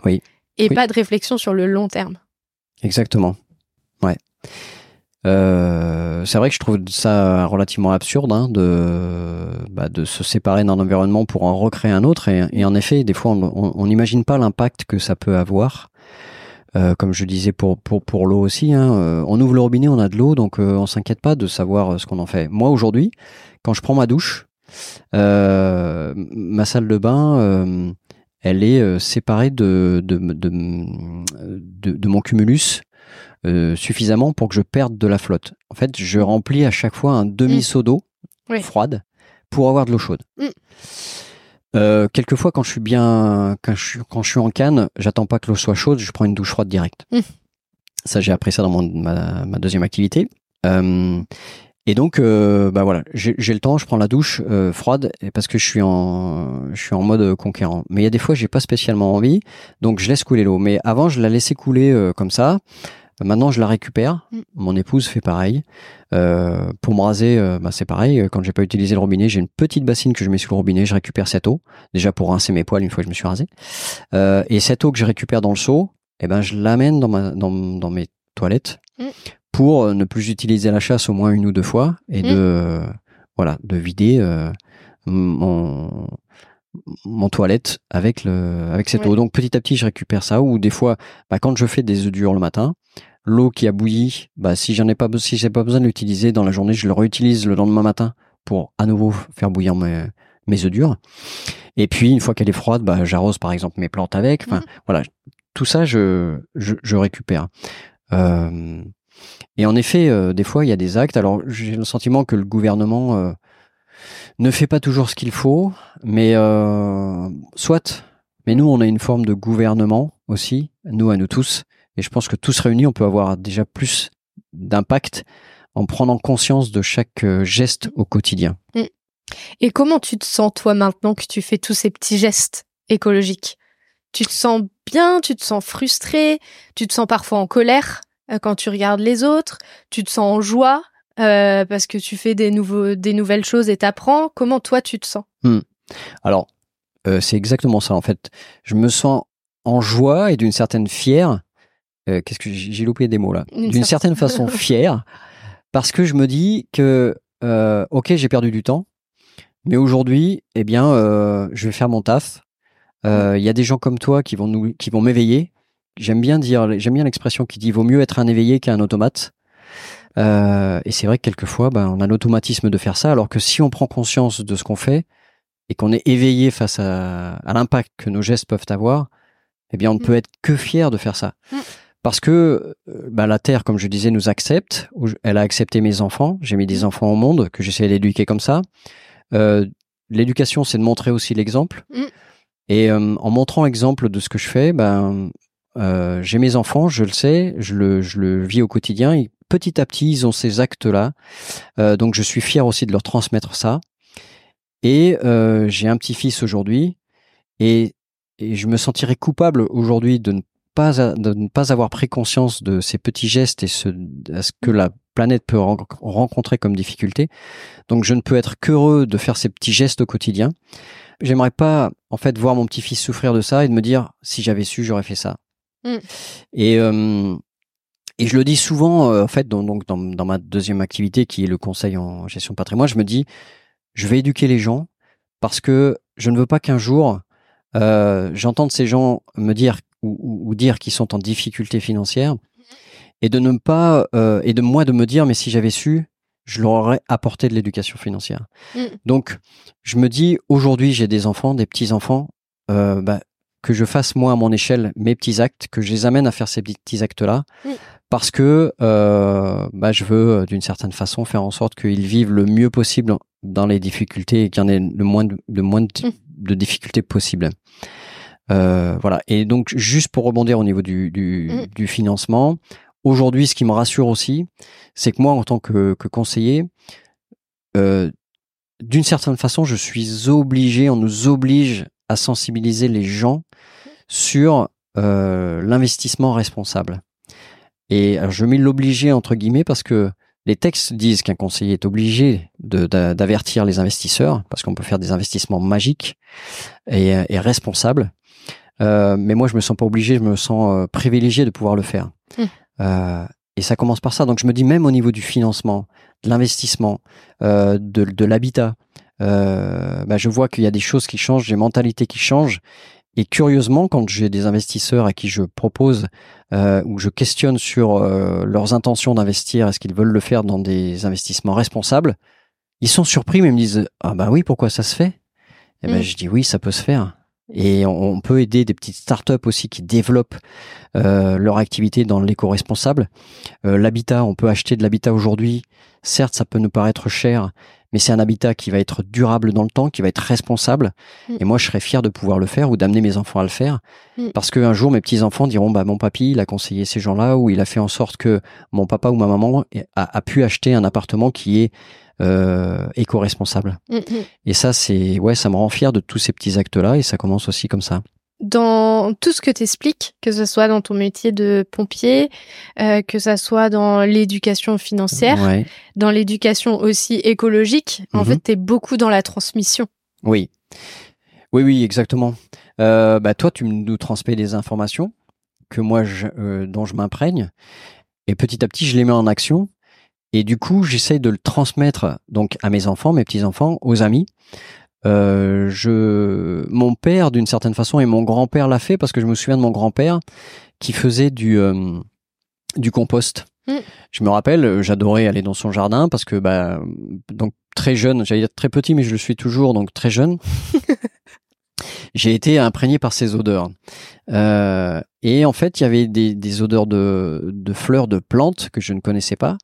Oui. Et pas de réflexion sur le long terme. Exactement. Ouais. Euh, c'est vrai que je trouve ça relativement absurde hein, de, bah, de se séparer d'un environnement pour en recréer un autre. Et, en effet, des fois, on n'imagine pas l'impact que ça peut avoir. Euh, comme je disais pour pour pour l'eau aussi, hein, euh, on ouvre le robinet, on a de l'eau, donc euh, on s'inquiète pas de savoir ce qu'on en fait. Moi aujourd'hui, quand je prends ma douche, ma salle de bain, elle est séparée de de, de de, de, mon cumulus suffisamment pour que je perde de la flotte. En fait, je remplis à chaque fois un demi seau d'eau froide pour avoir de l'eau chaude. Mm. Euh, quelquefois, quand je suis bien, quand je suis, quand je suis en canne, j'attends pas que l'eau soit chaude, je prends une douche froide directe. Mmh. Ça, j'ai appris ça dans mon, ma, ma deuxième activité. Euh, et donc, euh, bah voilà, j'ai le temps, je prends la douche euh, froide parce que je suis en, je suis en mode conquérant. Mais il y a des fois, j'ai pas spécialement envie, donc je laisse couler l'eau. Mais avant, je la laissais couler euh, comme ça. Maintenant, je la récupère. Mm. Mon épouse fait pareil. Euh, pour me raser, euh, bah, c'est pareil. Quand j'ai pas utilisé le robinet, j'ai une petite bassine que je mets sous le robinet. Je récupère cette eau, déjà pour rincer mes poils une fois que je me suis rasé. Euh, et cette eau que je récupère dans le seau, eh ben, je l'amène dans, ma, dans, dans mes toilettes mm. pour ne plus utiliser la chasse au moins une ou deux fois et mm. de voilà de vider mon mon toilette avec le avec cette eau. Donc petit à petit, je récupère ça. Ou des fois, bah, quand je fais des œufs durs le matin, l'eau qui a bouilli, bah si j'en ai pas si j'ai pas besoin de l'utiliser dans la journée, je le réutilise le lendemain matin pour à nouveau faire bouillir mes mes œufs durs. Et puis une fois qu'elle est froide, bah j'arrose par exemple mes plantes avec. Enfin mmh. voilà, tout ça je je, je récupère. Euh, et en effet, euh, des fois il y a des actes. Alors j'ai le sentiment que le gouvernement euh, ne fait pas toujours ce qu'il faut, mais euh, soit. Mais nous, on a une forme de gouvernement aussi, nous à nous tous, et je pense que tous réunis, on peut avoir déjà plus d'impact en prenant conscience de chaque euh, geste au quotidien. Mm. Et comment tu te sens toi maintenant que tu fais tous ces petits gestes écologiques? Tu te sens bien? Tu te sens frustré? Tu te sens parfois en colère euh, quand tu regardes les autres? Tu te sens en joie? Euh, parce que tu fais des, nouveaux, des nouvelles choses et t'apprends. Comment toi tu te sens? Hmm. Alors, euh, c'est exactement ça en fait. Je me sens en joie et d'une certaine fière. Euh, qu'est-ce que j'ai loupé des mots là? D'une certaine façon fière parce que je me dis que ok j'ai perdu du temps, mais aujourd'hui eh bien je vais faire mon taf. Il y a des gens comme toi qui vont nous qui vont m'éveiller. J'aime bien dire j'aime bien l'expression qui dit vaut mieux être un éveillé qu'un automate. Euh, et c'est vrai que quelquefois, ben, on a l'automatisme de faire ça, alors que si on prend conscience de ce qu'on fait et qu'on est éveillé face à, à l'impact que nos gestes peuvent avoir, eh bien, on ne mm. peut être que fier de faire ça. Mm. Parce que ben, la Terre, comme je disais, nous accepte. Elle a accepté mes enfants. J'ai mis des mm. enfants au monde que j'essaie d'éduquer comme ça. Euh, L'éducation, c'est de montrer aussi l'exemple. Et euh, en montrant l'exemple de ce que je fais, ben, euh, j'ai mes enfants, je le sais, je le, je le vis au quotidien petit à petit, ils ont ces actes-là. Euh, donc, je suis fier aussi de leur transmettre ça. Et euh, j'ai un petit-fils aujourd'hui, et, je me sentirais coupable aujourd'hui de ne pas de ne pas avoir pris conscience de ces petits gestes et ce, ce que la planète peut rencontrer comme difficulté. Donc, je ne peux être qu'heureux de faire ces petits gestes au quotidien. J'aimerais pas, en fait, voir mon petit-fils souffrir de ça et de me dire, si j'avais su, j'aurais fait ça. Mmh. Et, euh, et je le dis souvent, euh, en fait, dans, donc dans, dans, ma deuxième activité qui est le conseil en gestion de patrimoine, je me dis, je vais éduquer les gens parce que je ne veux pas qu'un jour euh, j'entende ces gens me dire ou, ou dire qu'ils sont en difficulté financière et de ne pas euh, et de moi de me dire mais si j'avais su je leur aurais apporté de l'éducation financière. Mm. Donc je me dis aujourd'hui j'ai des enfants, des petits enfants, bah, que je fasse moi à mon échelle mes petits actes, que je les amène à faire ces petits actes là. Mm parce que euh, bah, je veux euh, d'une certaine façon faire en sorte qu'ils vivent le mieux possible dans les difficultés et qu'il y en ait le moins de, moins de, mmh. difficultés possible. Euh, voilà. Et donc juste pour rebondir au niveau du, du, mmh. du financement, aujourd'hui, ce qui me rassure aussi, c'est que moi, en tant que, que conseiller, euh, d'une certaine façon, je suis obligé, on nous oblige à sensibiliser les gens sur euh, l'investissement responsable. Et je mets l'obligé entre guillemets parce que les textes disent qu'un conseiller est obligé d'avertir les investisseurs parce qu'on peut faire des investissements magiques et, et responsables. Euh, mais moi, je me sens pas obligé, je me sens euh, privilégié de pouvoir le faire. Mmh. Euh, et ça commence par ça. Donc, je me dis même au niveau du financement, de l'investissement, de, de l'habitat, bah, je vois qu'il y a des choses qui changent, des mentalités qui changent. Et curieusement, quand j'ai des investisseurs à qui je propose euh, ou je questionne sur euh, leurs intentions d'investir, est-ce qu'ils veulent le faire dans des investissements responsables, ils sont surpris, mais ils me disent ah bah oui, pourquoi ça se fait? Et ben Mm. je dis oui, ça peut se faire. Et on, on peut aider des petites startups aussi qui développent euh, leur activité dans l'éco-responsable. Euh, l'habitat, on peut acheter de l'habitat aujourd'hui. Certes, ça peut nous paraître cher, mais c'est un habitat qui va être durable dans le temps, qui va être responsable. Mm. Et moi, je serais fier de pouvoir le faire ou d'amener mes enfants à le faire. Mm. Parce qu'un jour, mes petits-enfants diront, bah, mon papy, il a conseillé ces gens-là, ou il a fait en sorte que mon papa ou ma maman a, a pu acheter un appartement qui est euh, éco-responsable. Mm. Et ça, c'est, ouais, ça me rend fier de tous ces petits actes-là, et ça commence aussi comme ça. Dans tout ce que tu expliques, que ce soit dans ton métier de pompier, euh, que ce soit dans l'éducation financière, Ouais. dans l'éducation aussi écologique, en Mhm. fait, tu es beaucoup dans la transmission. Oui. Oui, oui, exactement. Euh, bah, toi, tu nous transmets des informations que moi, je, euh, dont je m'imprègne, et petit à petit, je les mets en action. Et du coup, j'essaye de le transmettre donc à mes enfants, mes petits enfants, aux amis. Euh, je, mon père, d'une certaine façon, et mon grand-père l'a fait parce que je me souviens de mon grand-père qui faisait du euh, du compost. Mm. Je me rappelle, j'adorais aller dans son jardin parce que bah donc très jeune, j'allais dire très petit, mais je le suis toujours, donc très jeune. J'ai été imprégné par ces odeurs. Euh, et en fait, il y avait des, des odeurs de, de fleurs, de plantes que je ne connaissais pas.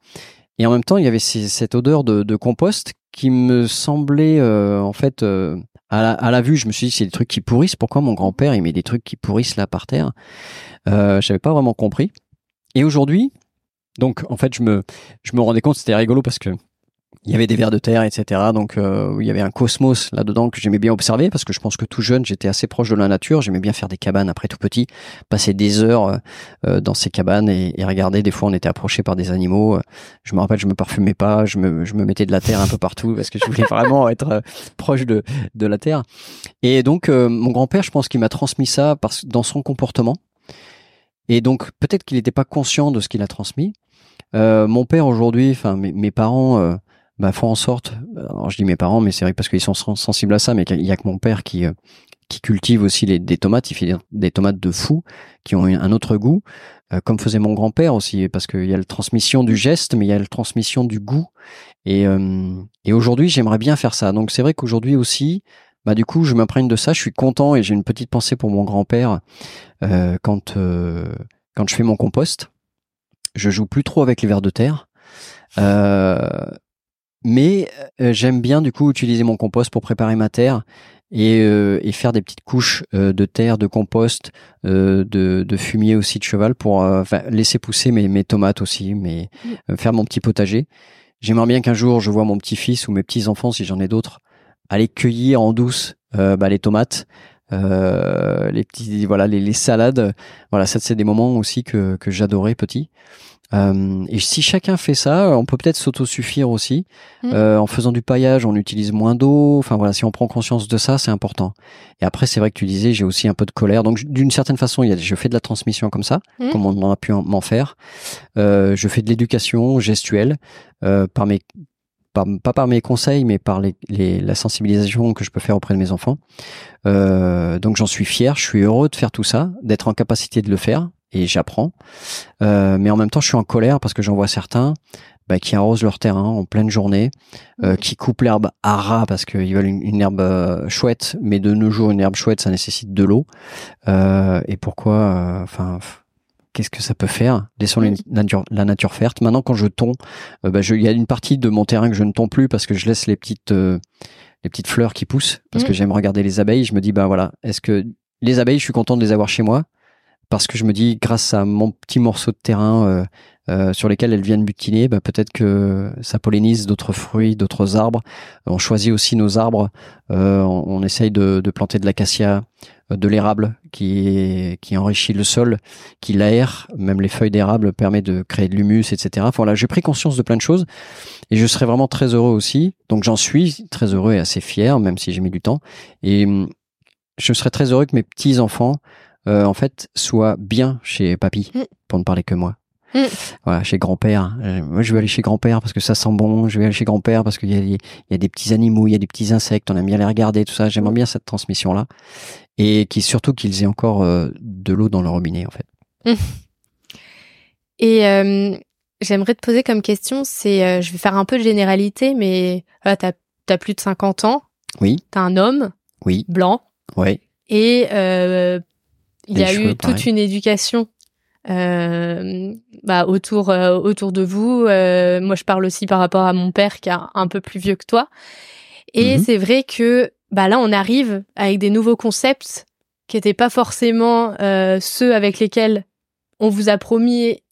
Et en même temps, il y avait ces- cette odeur de, de compost qui me semblait, euh, en fait, euh, à, la, à la vue, je me suis dit, c'est des trucs qui pourrissent. Pourquoi mon grand-père, il met des trucs qui pourrissent là par terre? Euh, Je n'avais pas vraiment compris. Et aujourd'hui, donc, en fait, je me, je me rendais compte, c'était rigolo parce que il y avait des vers de terre, etc. Donc euh, il y avait un cosmos là-dedans que j'aimais bien observer parce que je pense que tout jeune j'étais assez proche de la nature. J'aimais bien faire des cabanes après tout petit, passer des heures euh, euh, dans ces cabanes et, et regarder. Des fois on était approché par des animaux. Euh, Je me rappelle, je me parfumais pas, je me, je me mettais de la terre un peu partout parce que je voulais vraiment être euh, proche de, de la terre. Et donc euh, mon grand-père, je pense qu'il m'a transmis ça parce, dans son comportement. Et donc peut-être qu'il n'était pas conscient de ce qu'il a transmis. Euh, mon père aujourd'hui, enfin mes, mes parents euh, bah, font en sorte. Alors je dis mes parents, mais c'est vrai parce qu'ils sont sen- sensibles à ça, mais il y a que mon père qui euh, qui cultive aussi les, des tomates. Il fait des, tomates de fou qui ont un autre goût, euh, comme faisait mon grand-père aussi, parce qu'il y a la transmission du geste, mais il y a la transmission du goût. Et euh, et aujourd'hui, j'aimerais bien faire ça. Donc c'est vrai qu'aujourd'hui aussi. Bah du coup, je m'imprègne de ça. Je suis content et j'ai une petite pensée pour mon grand-père euh, quand euh, quand je fais mon compost. Je joue plus trop avec les vers de terre. Euh, mais euh, j'aime bien du coup utiliser mon compost pour préparer ma terre et, euh, et faire des petites couches euh, de terre, de compost, euh, de, de fumier aussi de cheval pour euh, laisser pousser mes, mes tomates aussi, mais euh, faire mon petit potager. J'aimerais bien qu'un jour je vois mon petit-fils ou mes petits-enfants, si j'en ai d'autres, aller cueillir en douce euh, bah, les tomates, euh, les petits voilà les, les salades. Voilà, ça c'est des moments aussi que, que j'adorais petit. Euh, et si chacun fait ça, on peut peut-être s'autosuffire aussi. Mm. Euh, en faisant du paillage, on utilise moins d'eau. Enfin voilà, si on prend conscience de ça, c'est important. Et après, c'est vrai que tu disais, j'ai aussi un peu de colère. Donc d'une certaine façon, il y a, je fais de la transmission comme ça, Mm. comme on a pu en- m'en faire. Euh, je fais de l'éducation gestuelle euh, par mes par, pas par mes conseils, mais par les, les, la sensibilisation que je peux faire auprès de mes enfants. Euh, donc j'en suis fier, je suis heureux de faire tout ça, d'être en capacité de le faire, et j'apprends. Euh, mais en même temps, je suis en colère parce que j'en vois certains bah, qui arrosent leur terrain en pleine journée, euh, qui coupent l'herbe à ras parce qu'ils veulent une, une herbe euh, chouette, mais de nos jours, une herbe chouette, ça nécessite de l'eau. Euh, et pourquoi euh, Enfin, qu'est-ce que ça peut faire? Laissons les nature- la nature faire. Maintenant, quand je tonds, bah, il y a une partie de mon terrain que je ne tonds plus parce que je laisse les petites euh, les petites fleurs qui poussent parce que Mhm. j'aime regarder les abeilles. Je me dis, bah voilà, est-ce que les abeilles, je suis content de les avoir chez moi? Parce que je me dis, grâce à mon petit morceau de terrain euh, euh, sur lesquels elles viennent butiner, bah, peut-être que ça pollinise d'autres fruits, d'autres arbres. On choisit aussi nos arbres. Euh, on, on essaye de, de planter de l'acacia, euh, de l'érable qui, qui enrichit le sol, qui l'aère. Même les feuilles d'érable permettent de créer de l'humus, etc. Voilà, j'ai pris conscience de plein de choses et je serais vraiment très heureux aussi. Donc j'en suis très heureux et assez fier, même si j'ai mis du temps. Et hum, je serais très heureux que mes petits enfants, euh, en fait, soient bien chez papy, Mm. pour ne parler que moi. Mm. Voilà, chez grand-père. Euh, moi, je vais aller chez grand-père parce que ça sent bon. Je vais aller chez grand-père parce qu'il y a, il y a des petits animaux, il y a des petits insectes. On aime bien les regarder, tout ça. J'aimerais mm. bien cette transmission-là. Et qui surtout qu'ils aient encore euh, de l'eau dans le robinet, en fait. Mm. Et euh, j'aimerais te poser comme question, c'est, je vais faire un peu de généralité, mais tu t'as as plus de 50 ans. Oui. T'as un homme. Oui. Blanc. Oui. Et il y a eu toute une éducation euh, bah, autour euh, autour de vous. Euh, moi, je parle aussi par rapport à mon père qui est un peu plus vieux que toi. Et mhm. c'est vrai que bah là, on arrive avec des nouveaux concepts qui n'étaient pas forcément ceux avec lesquels on vous a promis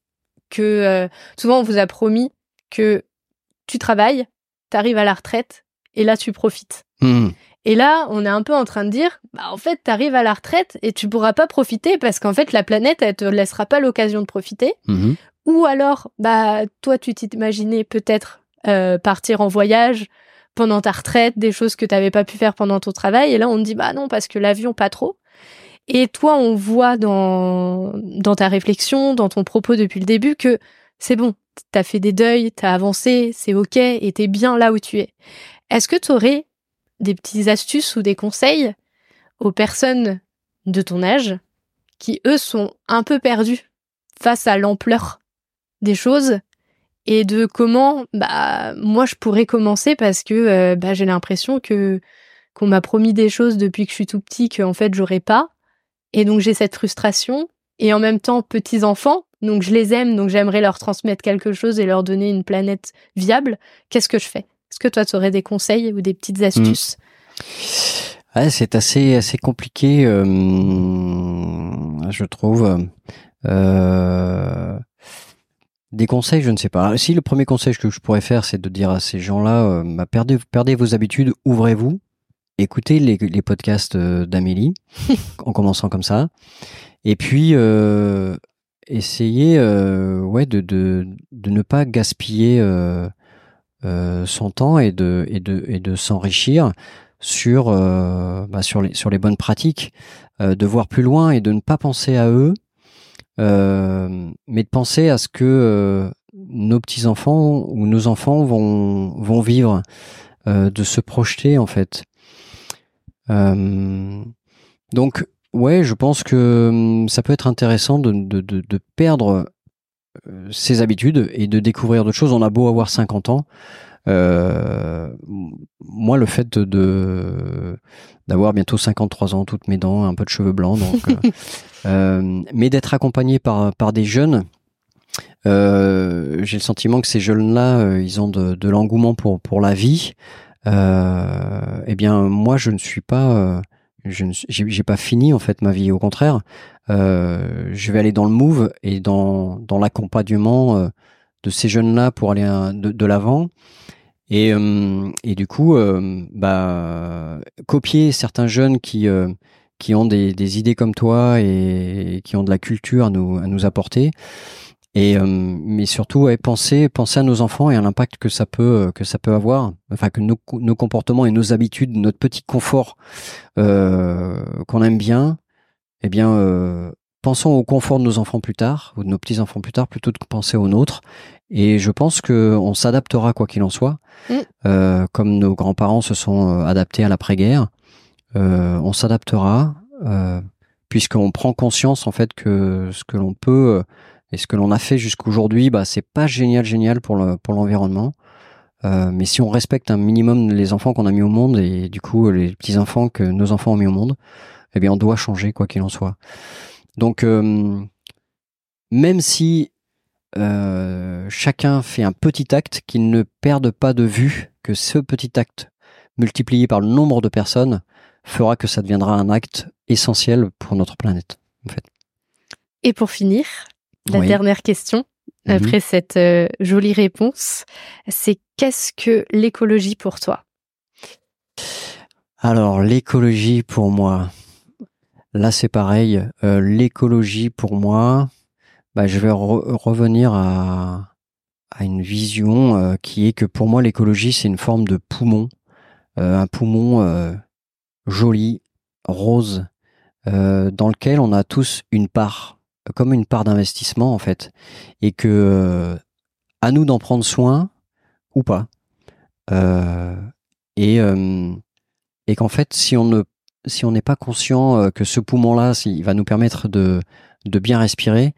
que souvent on vous a promis que tu travailles, tu arrives à la retraite et là tu profites. Mhm. Et là, on est un peu en train de dire, bah, en fait, tu arrives à la retraite et tu pourras pas profiter parce qu'en fait, la planète, elle te laissera pas l'occasion de profiter. Mhm. Ou alors, bah, toi, tu t'imaginais peut-être euh, partir en voyage pendant ta retraite, des choses que tu n'avais pas pu faire pendant ton travail. Et là, on te dit, bah non, parce que l'avion, pas trop. Et toi, on voit dans, dans ta réflexion, dans ton propos depuis le début que c'est bon, tu as fait des deuils, tu as avancé, c'est ok, et es bien là où tu es. Est-ce que tu aurais des petites astuces ou des conseils aux personnes de ton âge qui, eux, sont un peu perdus face à l'ampleur des choses et de comment bah moi je pourrais commencer parce que euh, bah, j'ai l'impression que qu'on m'a promis des choses depuis que je suis tout petit qu'en fait j'aurais pas. Et donc j'ai cette frustration et en même temps petits enfants donc je les aime donc j'aimerais leur transmettre quelque chose et leur donner une planète viable. Qu'est-ce que je fais? Est-ce que toi, tu aurais des conseils ou des petites astuces? C'est assez, assez compliqué, euh, je trouve. Euh, des conseils, je ne sais pas. Si le premier conseil que je pourrais faire, c'est de dire à ces gens-là, euh, bah, perdez, perdez vos habitudes, ouvrez-vous, écoutez les, les podcasts d'Amélie, en commençant comme ça, et puis essayez, ouais, de, de, de, ne pas gaspiller son temps et de, et de, et de s'enrichir sur, euh, bah, sur, les, sur les bonnes pratiques, euh, de voir plus loin et de ne pas penser à eux, mais de penser à ce que nos petits-enfants ou nos enfants vont, vont vivre, de se projeter en fait. donc, ouais, je pense que hum, ça peut être intéressant de, de, de, de perdre euh, ses habitudes et de découvrir d'autres choses. On a beau avoir 50 ans. Euh, moi, le fait de d'avoir bientôt 53 ans, toutes mes dents, un peu de cheveux blancs, donc, euh, euh, mais d'être accompagné par par des jeunes, euh, j'ai le sentiment que ces jeunes-là, ils ont de, de l'engouement pour pour la vie. eh bien, moi, je ne suis pas je j'ai pas fini en fait ma vie. Au contraire, euh, je vais aller dans le move et dans, dans l'accompagnement euh, de ces jeunes-là pour aller de, de l'avant. Et, euh, et du coup, bah, copier certains jeunes qui, qui ont des, des idées comme toi et, qui ont de la culture à nous, à nous apporter. Et mais surtout, ouais, penser, penser à nos enfants et à l'impact que ça peut que ça peut avoir. Enfin, que nos, nos comportements et nos habitudes, notre petit confort euh, qu'on aime bien, eh bien, euh, pensons au confort de nos enfants plus tard, ou de nos petits-enfants plus tard, plutôt que penser aux nôtres. Et je pense qu'on s'adaptera quoi qu'il en soit, mm. euh, comme nos grands-parents se sont euh, adaptés à l'après-guerre. Euh, on s'adaptera, euh, puisqu'on prend conscience en fait que ce que l'on peut et ce que l'on a fait jusqu'aujourd'hui, bah, c'est pas génial, génial pour le, pour l'environnement. mais si on respecte un minimum les enfants qu'on a mis au monde et du coup les petits enfants que nos enfants ont mis au monde, eh bien on doit changer quoi qu'il en soit. Donc euh, même si euh, chacun fait un petit acte, qu'il ne perde pas de vue que ce petit acte multiplié par le nombre de personnes fera que ça deviendra un acte essentiel pour notre planète. En fait. Et pour finir, la dernière question, mhm. après cette euh, jolie réponse, c'est qu'est-ce que l'écologie pour toi? Alors l'écologie pour moi, Là, c'est pareil. Euh, l'écologie, pour moi, bah, je vais revenir à, à, une vision euh, qui est que pour moi, l'écologie, c'est une forme de poumon. Un poumon joli, rose, dans lequel on a tous une part comme une part d'investissement en fait, et que à nous d'en prendre soin ou pas. et et qu'en fait, si on ne si on n'est pas conscient que ce poumon-là, il va nous permettre de, de bien respirer,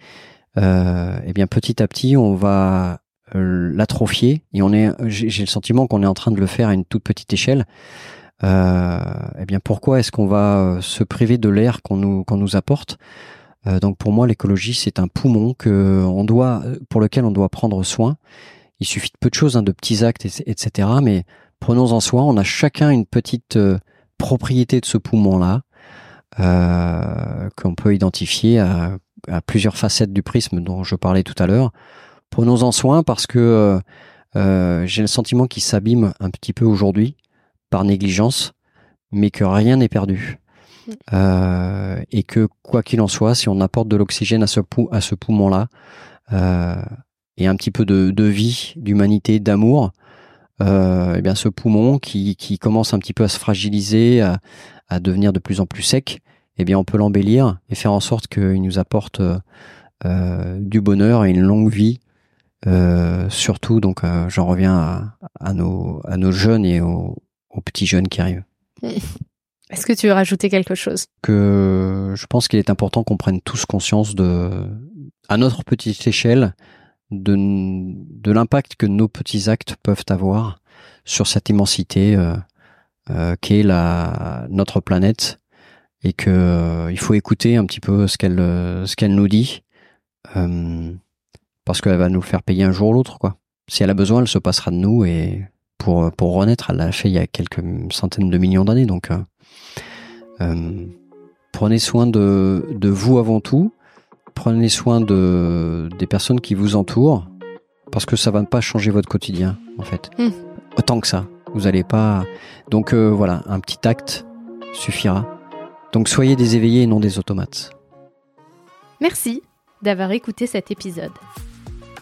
euh, eh bien petit à petit, on va l'atrophier et on est, j'ai le sentiment qu'on est en train de le faire à une toute petite échelle. Euh, eh bien pourquoi est-ce qu'on va se priver de l'air qu'on nous qu'on nous apporte? Donc pour moi, l'écologie c'est un poumon que on doit, pour lequel on doit prendre soin. Il suffit de peu de choses, hein, de petits actes, etc. Mais prenons-en soin. On a chacun une petite euh, propriété de ce poumon-là euh, qu'on peut identifier à, plusieurs facettes du prisme dont je parlais tout à l'heure. Prenons-en soin parce que euh, j'ai le sentiment qu'il s'abîme un petit peu aujourd'hui par négligence, mais que rien n'est perdu. Mm. et que quoi qu'il en soit, si on apporte de l'oxygène à ce, poumon-là, et un petit peu de, vie, d'humanité, d'amour, euh, eh bien ce poumon qui, commence un petit peu à se fragiliser, à, devenir de plus en plus sec, eh bien on peut l'embellir et faire en sorte qu'il nous apporte euh, du bonheur et une longue vie. Euh, surtout, donc euh, j'en reviens à, nos, jeunes et aux petits jeunes qui arrivent. Est-ce que tu veux rajouter quelque chose? Que je pense qu'il est important qu'on prenne tous conscience de, à notre petite échelle, de, de l'impact que nos petits actes peuvent avoir sur cette immensité euh, euh, qu'est la notre planète et que euh, il faut écouter un petit peu ce qu'elle ce qu'elle nous dit euh, parce qu'elle va nous faire payer un jour ou l'autre quoi. Si elle a besoin, elle se passera de nous et pour pour renaître, elle l'a fait il y a quelques centaines de millions d'années donc prenez soin de de vous avant tout prenez soin de, des personnes qui vous entourent, parce que ça va pas changer votre quotidien, en fait. Hmm. Autant que ça. Vous n'allez pas. Donc euh, voilà, un petit acte suffira. Donc soyez des éveillés et non des automates. Merci d'avoir écouté cet épisode.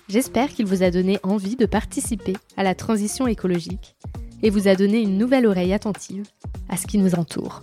J'espère qu'il vous a donné envie de participer à la transition écologique et vous a donné une nouvelle oreille attentive à ce qui nous entoure.